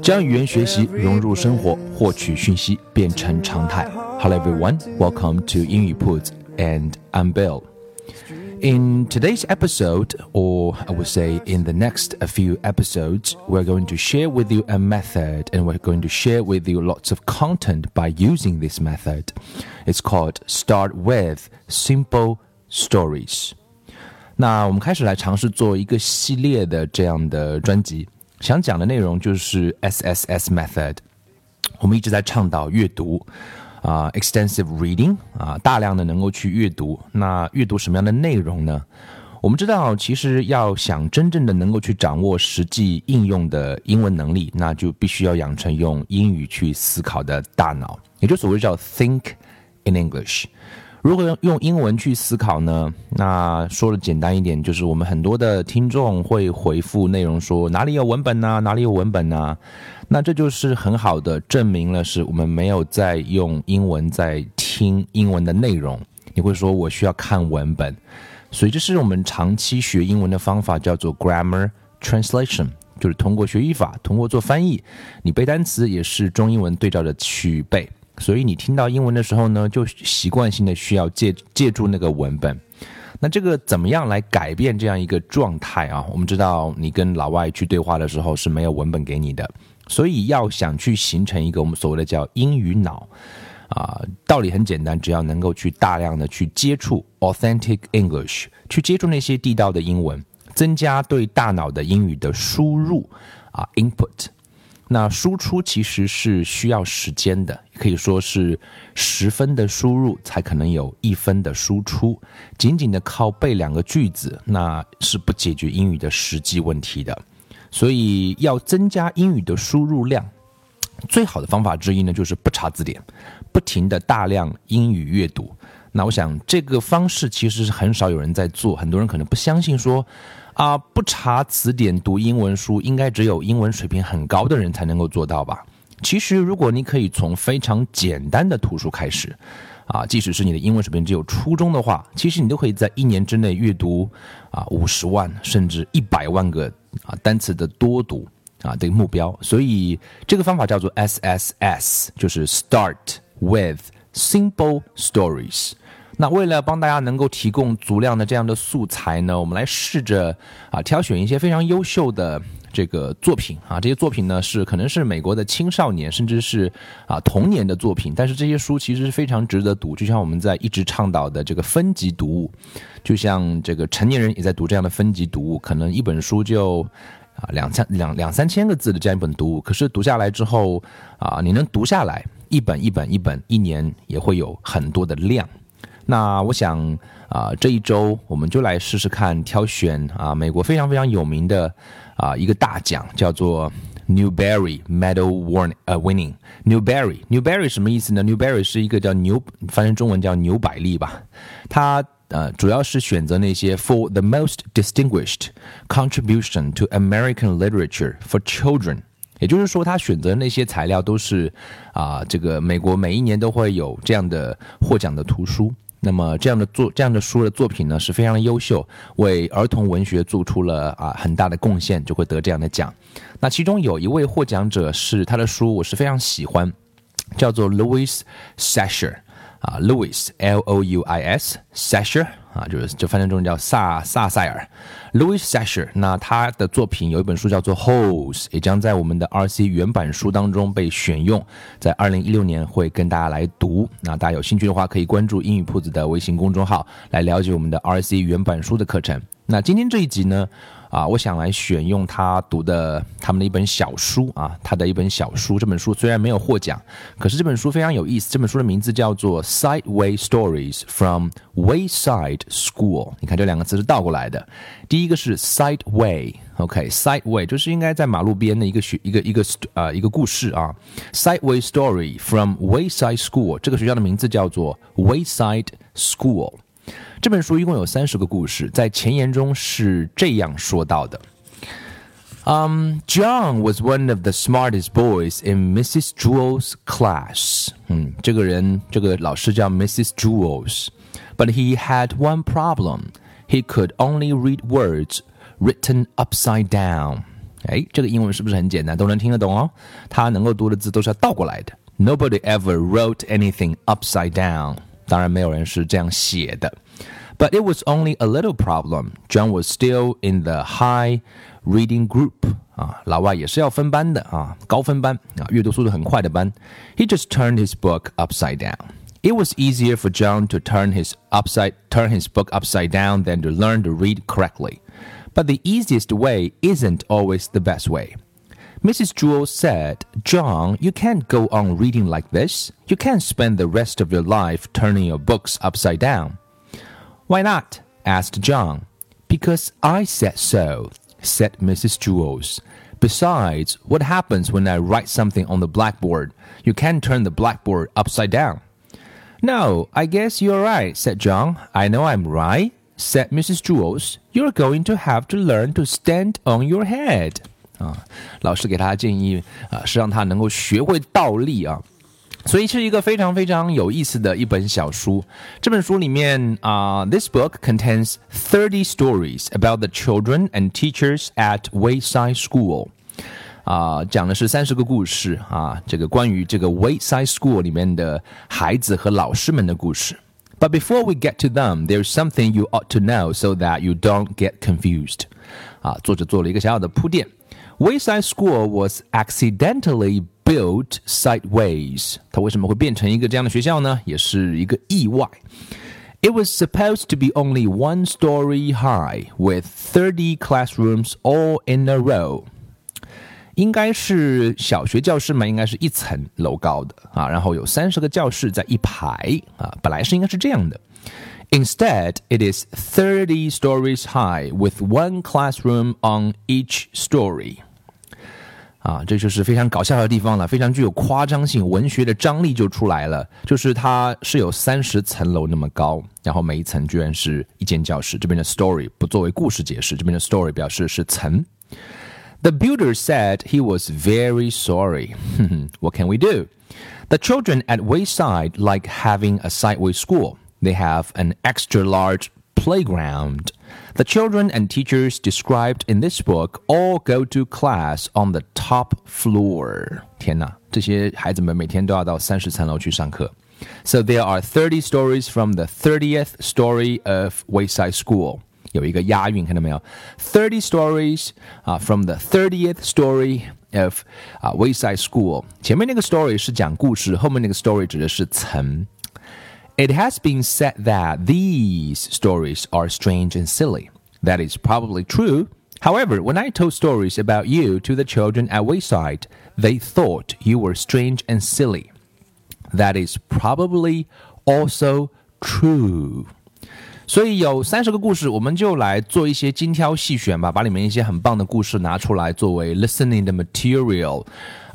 将语言学习融入生活，获取讯息变成常态。Hello everyone, welcome to 英语 铺子 and I'm Bill. In today's episode, or I would say in the next few episodes, we're going to share with you a method and we're going to share with you lots of content by using this method. It's called Start with Simple Stories. 那我们开始来尝试做一个系列的这样的专辑，想讲的内容就是 SSS method。我们一直在倡导阅读啊，extensive reading 啊，大量的能够去阅读。那阅读什么样的内容呢？我们知道，其实要想真正的能够去掌握实际应用的英文能力，那就必须要养成用英语去思考的大脑，也就所谓叫 think in English。如何用用英文去思考呢？那说的简单一点，就是我们很多的听众会回复内容说哪里有文本呢？哪里有文本呢？那这就是很好的证明了，是我们没有在用英文在听英文的内容。你会说我需要看文本，所以这是我们长期学英文的方法，叫做 grammar translation，就是通过学语法，通过做翻译，你背单词也是中英文对照着去背。所以你听到英文的时候呢，就习惯性的需要借借助那个文本。那这个怎么样来改变这样一个状态啊？我们知道你跟老外去对话的时候是没有文本给你的，所以要想去形成一个我们所谓的叫英语脑啊，道理很简单，只要能够去大量的去接触 authentic English，去接触那些地道的英文，增加对大脑的英语的输入啊 input。那输出其实是需要时间的，可以说是十分的输入才可能有一分的输出。仅仅的靠背两个句子，那是不解决英语的实际问题的。所以要增加英语的输入量，最好的方法之一呢，就是不查字典，不停的大量英语阅读。那我想这个方式其实是很少有人在做，很多人可能不相信说。啊，不查词典读英文书，应该只有英文水平很高的人才能够做到吧？其实，如果你可以从非常简单的图书开始，啊，即使是你的英文水平只有初中的话，其实你都可以在一年之内阅读啊五十万甚至一百万个啊单词的多读啊这个目标。所以，这个方法叫做 SSS，就是 Start with Simple Stories。那为了帮大家能够提供足量的这样的素材呢，我们来试着啊挑选一些非常优秀的这个作品。啊，这些作品呢是可能是美国的青少年甚至是啊童年的作品，但是这些书其实是非常值得读，就像我们在一直倡导的这个分级读物，就像这个成年人也在读这样的分级读物，可能一本书就啊两三两两三千个字的这样一本读物，可是读下来之后啊，你能读下来一本一本一本，一年也会有很多的量。那我想啊，这一周我们就来试试看，挑选啊美国非常非常有名的啊一个大奖，叫做 Newbery Medal Win 呃 Winning Newberry。Newberry 什么意思呢？Newberry 是一个叫牛，翻译成中文叫牛百利吧。它呃主要是选择那些 For the most distinguished contribution to American literature for children，也就是说，他选择那些材料都是啊这个美国每一年都会有这样的获奖的图书。那么这样的作这样的书的作品呢是非常的优秀，为儿童文学做出了啊很大的贡献，就会得这样的奖。那其中有一位获奖者是他的书，我是非常喜欢，叫做 Louis Sasher。啊，Louis L O U I S Sasher 啊，就是就翻译成中文叫萨萨塞尔，Louis Sacher。那他的作品有一本书叫做《Holes》，也将在我们的 RC 原版书当中被选用，在二零一六年会跟大家来读。那大家有兴趣的话，可以关注英语铺子的微信公众号，来了解我们的 RC 原版书的课程。那今天这一集呢？啊，我想来选用他读的他们的一本小书啊，他的一本小书。这本书虽然没有获奖，可是这本书非常有意思。这本书的名字叫做《Sideway Stories from Wayside School》。你看这两个词是倒过来的，第一个是 Sideway，OK，Sideway 就是应该在马路边的一个学一个一个呃一个故事啊。Sideway Story from Wayside School，这个学校的名字叫做 Wayside School。这本书一共有三十个故事，在前言中是这样说到的：“Um, John was one of the smartest boys in Mrs. Jewls' class。”嗯，这个人，这个老师叫 Mrs. Jewls。But he had one problem. He could only read words written upside down. 哎，这个英文是不是很简单，都能听得懂哦？他能够读的字都是要倒过来的。Nobody ever wrote anything upside down. 当然，没有人是这样写的。But it was only a little problem. John was still in the high reading group. 啊，老外也是要分班的啊，高分班啊，阅读速度很快的班。He just turned his book upside down. It was easier for John to turn his upside turn his book upside down than to learn to read correctly. But the easiest way isn't always the best way. Mrs. Jewls said, John, you can't go on reading like this. You can't spend the rest of your life turning your books upside down. Why not? asked John. Because I said so, said Mrs. Jewls. Besides, what happens when I write something on the blackboard? You can't turn the blackboard upside down. No, I guess you're right, said John. I know I'm right, said Mrs. Jewls. You're going to have to learn to stand on your head. 啊，老师给他建议啊，是让他能够学会倒立啊，所以是一个非常非常有意思的一本小书。这本书里面啊，This book contains thirty stories about the children and teachers at Wayside School。啊，讲的是三十个故事啊，这个关于这个 Wayside School 里面的孩子和老师们的故事。But before we get to them, there's something you ought to know so that you don't get confused。啊，作者做了一个小小的铺垫。 Wayside School was accidentally built sideways。它为什么会变成一个这样的学校呢？也是一个意外。It was supposed to be only one story high, with thirty classrooms all in a row. 应该是小学教室嘛，应该是一层楼高的啊，然后有三十个教室在一排啊，本来是应该是这样的。Instead, it is 30 stories high with one classroom on each story. 啊，这就是非常搞笑的地方了，非常具有夸张性，文学的张力就出来了。就是它是有三十层楼那么高，然后每一层居然是一间教室。这边的 story 不作为故事解释，这边的 story 表示是层。The builder said he was very sorry. what can we do? The children at Wayside like having a sideway school. They have an extra large playground. The children and teachers described in this book all go to class on the top floor. 天哪，这些孩子们每天都要到三十层楼去上课。So there are 30 stories from the 30th story of Wayside School. 有一个押韵，看到没有？Thirty stories 啊、uh,，from the thirtieth story of 啊、uh, Wayside School。前面那个 story 是讲故事，后面那个 story 指的是层。 it has been said that these stories are strange and silly. That is probably true. However, when I told stories about you to the children at Wayside, they thought you were strange and silly. That is probably also true. 所以有三十个故事，我们就来做一些精挑细选吧，把里面一些很棒的故事拿出来作为 listening 的 material。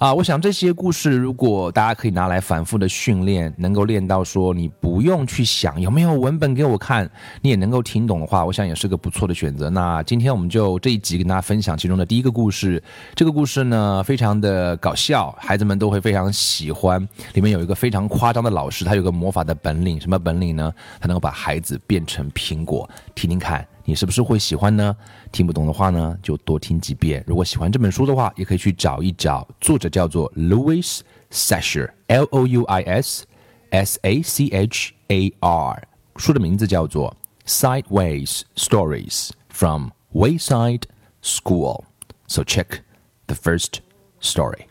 啊，我想这些故事如果大家可以拿来反复的训练，能够练到说你不用去想有没有文本给我看，你也能够听懂的话，我想也是个不错的选择。那今天我们就这一集跟大家分享其中的第一个故事。这个故事呢，非常的搞笑，孩子们都会非常喜欢。里面有一个非常夸张的老师，他有个魔法的本领，什么本领呢？他能够把孩子变成苹果。听听看。你是不是会喜欢呢？听不懂的话呢，就多听几遍。如果喜欢这本书的话，也可以去找一找，作者叫做 Louis Sachar，L O U I S S A C H A R，书的名字叫做 Sideways Stories from Wayside School。So check the first story.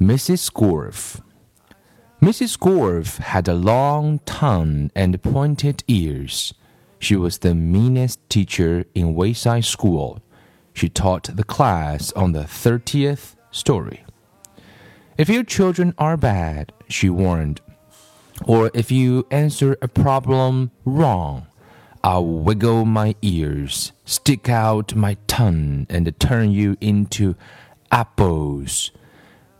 Mrs. Gorf. Mrs. Gorf had a long tongue and pointed ears. She was the meanest teacher in Wayside School. She taught the class on the 30th story. If your children are bad, she warned, or if you answer a problem wrong, I'll wiggle my ears, stick out my tongue, and turn you into apples.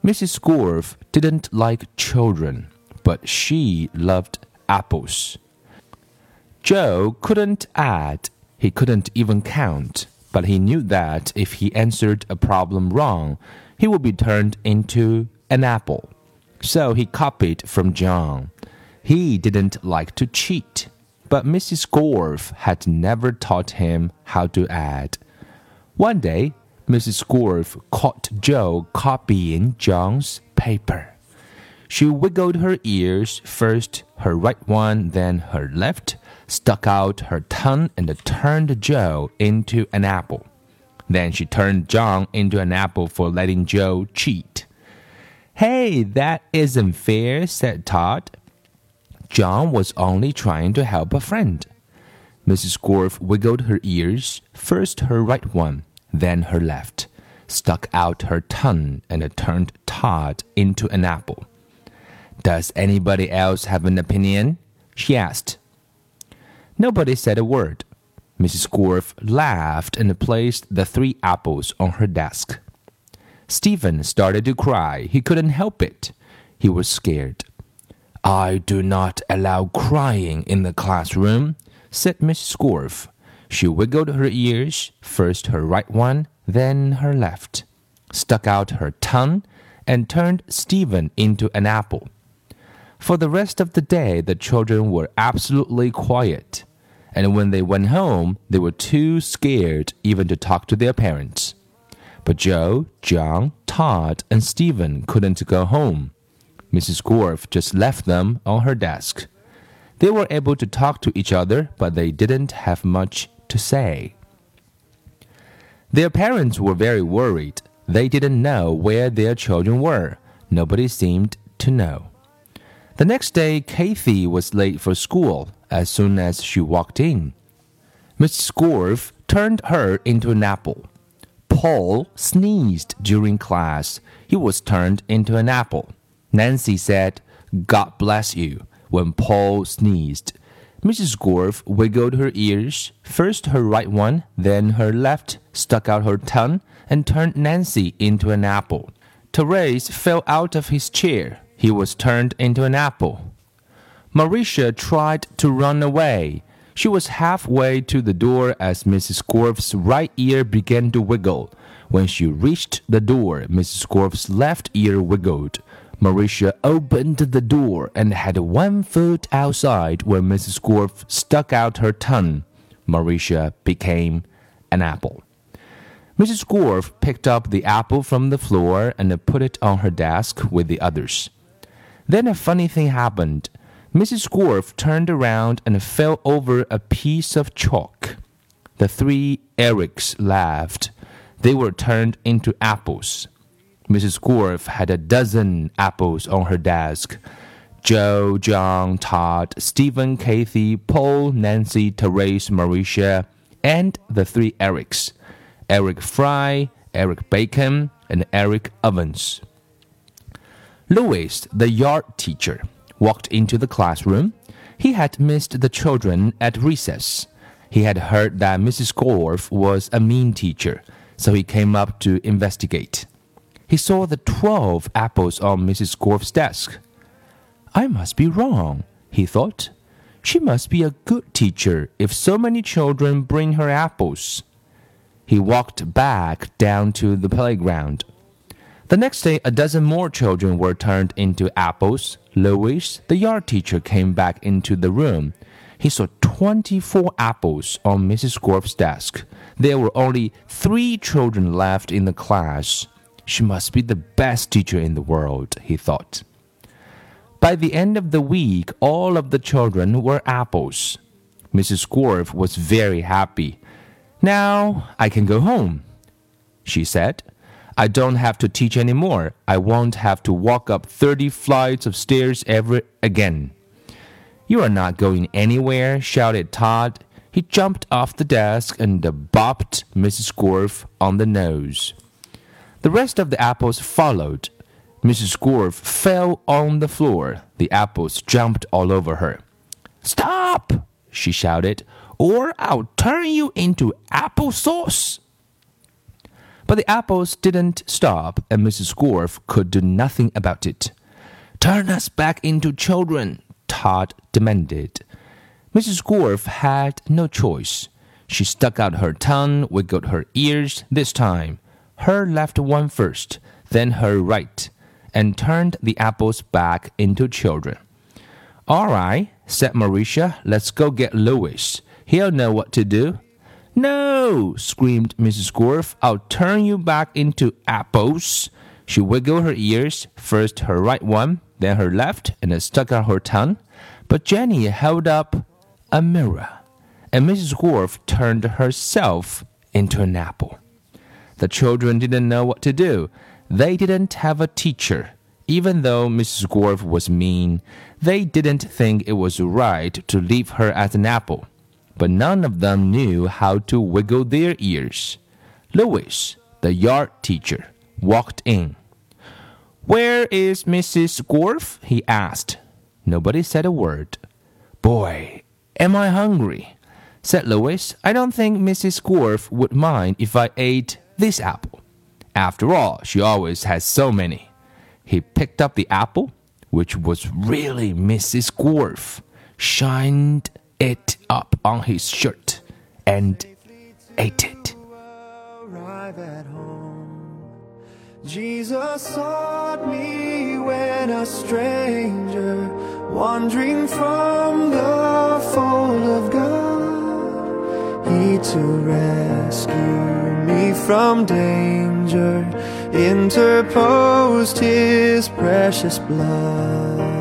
Mrs. Gorf didn't like children, but she loved apples. Joe couldn't add, he couldn't even count, but he knew that if he answered a problem wrong, he would be turned into an apple. So he copied from John. He didn't like to cheat, but Mrs. Gorf had never taught him how to add. One day, Mrs. Gorf caught Joe copying John's paper. She wiggled her ears, first her right one, then her left, stuck out her tongue, and turned Joe into an apple. Then she turned John into an apple for letting Joe cheat. Hey, that isn't fair, said Todd. John was only trying to help a friend. Mrs. Gorf wiggled her ears, first her right one, then her left, stuck out her tongue, and turned Todd into an apple. Does anybody else have an opinion? she asked. Nobody said a word. Mrs. Gorf laughed and placed the three apples on her desk. Stephen started to cry. He couldn't help it. He was scared. I do not allow crying in the classroom, said Mrs. Gorf. She wiggled her ears, first her right one, then her left, stuck out her tongue, and turned Stephen into an apple. For the rest of the day, the children were absolutely quiet, and when they went home, they were too scared even to talk to their parents. But Joe, John, Todd, and Stephen couldn't go home. Mrs. Gorf just left them on her desk. They were able to talk to each other, but they didn't have much to say. Their parents were very worried. They didn't know where their children were. Nobody seemed to know. The next day, Kathy was late for school as soon as she walked in. Miss Gorf turned her into an apple. Paul sneezed during class. He was turned into an apple. Nancy said, God bless you, when Paul sneezed. Mrs. Gorf wiggled her ears, first her right one, then her left, stuck out her tongue, and turned Nancy into an apple. Terrence fell out of his chair. He was turned into an apple. Maurecia tried to run away. She was halfway to the door as Mrs. Gorf's right ear began to wiggle. When she reached the door, Mrs. Gorf's left ear wiggled. Maurecia opened the door and had one foot outside when Mrs. Gorf stuck out her tongue. Maurecia became an apple. Mrs. Gorf picked up the apple from the floor and put it on her desk with the others. Then a funny thing happened. Mrs. Gorf turned around and fell over a piece of chalk. The three Erics laughed. They were turned into apples. Mrs. Gorf had a dozen apples on her desk. Joe, John, Todd, Stephen, Kathy, Paul, Nancy, Terrence, Maurecia, and the three Erics Eric Fry, Eric Bacon, and Eric Ovens. Louis, the yard teacher, walked into the classroom. He had missed the children at recess. He had heard that Mrs. Gorf was a mean teacher, so he came up to investigate he saw the twelve apples on Mrs. Gorf's desk. I must be wrong, he thought. She must be a good teacher if so many children bring her apples. He walked back down to the playground. The next day, a dozen more children were turned into apples. Louis, the yard teacher, came back into the room. He saw 24 apples on Mrs. Gorf's desk. There were only three children left in the class. She must be the best teacher in the world, he thought. By the end of the week, all of the children were apples. Mrs. Gorf was very happy. Now I can go home, she said. I don't have to teach anymore. I won't have to walk up 30 flights of stairs ever again. You are not going anywhere, shouted Todd. he jumped off the desk and bopped Mrs. Gorf on the nose. The rest of the apples followed. Mrs. Gorf fell on the floor. The apples jumped all over her. Stop! she shouted, or I'll turn you into apple sauce. But the apples didn't stop, and Mrs. Gorf could do nothing about it. Turn us back into children, Todd demanded. Mrs. Gorf had no choice. She stuck out her tongue, wiggled her ears this time, her left one first, then her right, and turned the apples back into children. All right, said Maurecia, let's go get Louis. He'll know what to do. No, screamed Mrs. Gorf. I'll turn you back into apples. She wiggled her ears, first her right one, then her left, and stuck out her tongue. But Jenny held up a mirror, and Mrs. Gorf turned herself into an apple. The children didn't know what to do. They didn't have a teacher. Even though Mrs. Gorf was mean, they didn't think it was right to leave her as an apple. But none of them knew how to wiggle their ears. Louis, the yard teacher, walked in. Where is Mrs. Gorf? he asked. Nobody said a word. Boy, Am I hungry? said Louis. I don't think Mrs. Gorf would mind if I ate this apple. After all, she always has so many. He picked up the apple, which was really Mrs. Gorf, shined it up on his shirt, and ate it. Jesus sought me when a stranger wandering from the fold of God. He to rescue me from danger interposed his precious blood.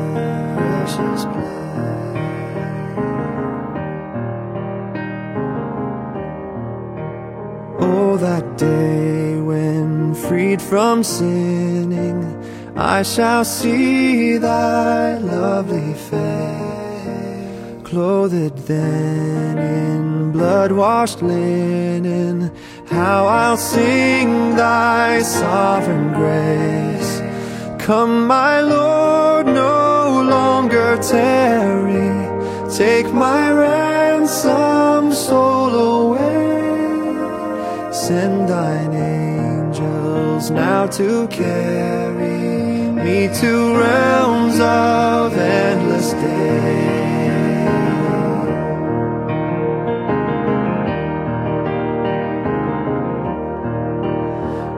From sinning I shall see thy lovely face, clothed then in blood washed linen. How I'll sing thy sovereign grace. Come, my Lord, no longer tarry. Take my ransom soul away. Send thine now to carry me to realms of endless day.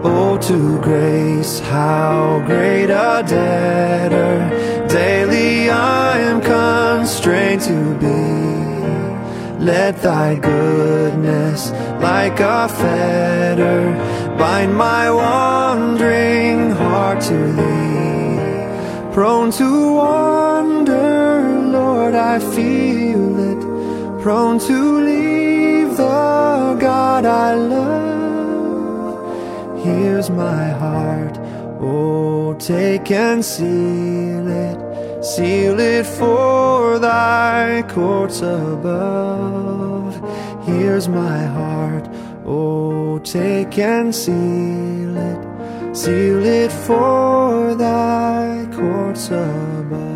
Oh, to grace, how great a debtor daily I am constrained to be. Let thy goodness, like a fetter, bind my wandering heart to thee prone to wander, Lord, I feel it, prone to leave the God I love. Here's my heart, oh, take and seal it, seal it for thy courts above. Here's my heart, oh, take and seal it, seal it for thy courts above.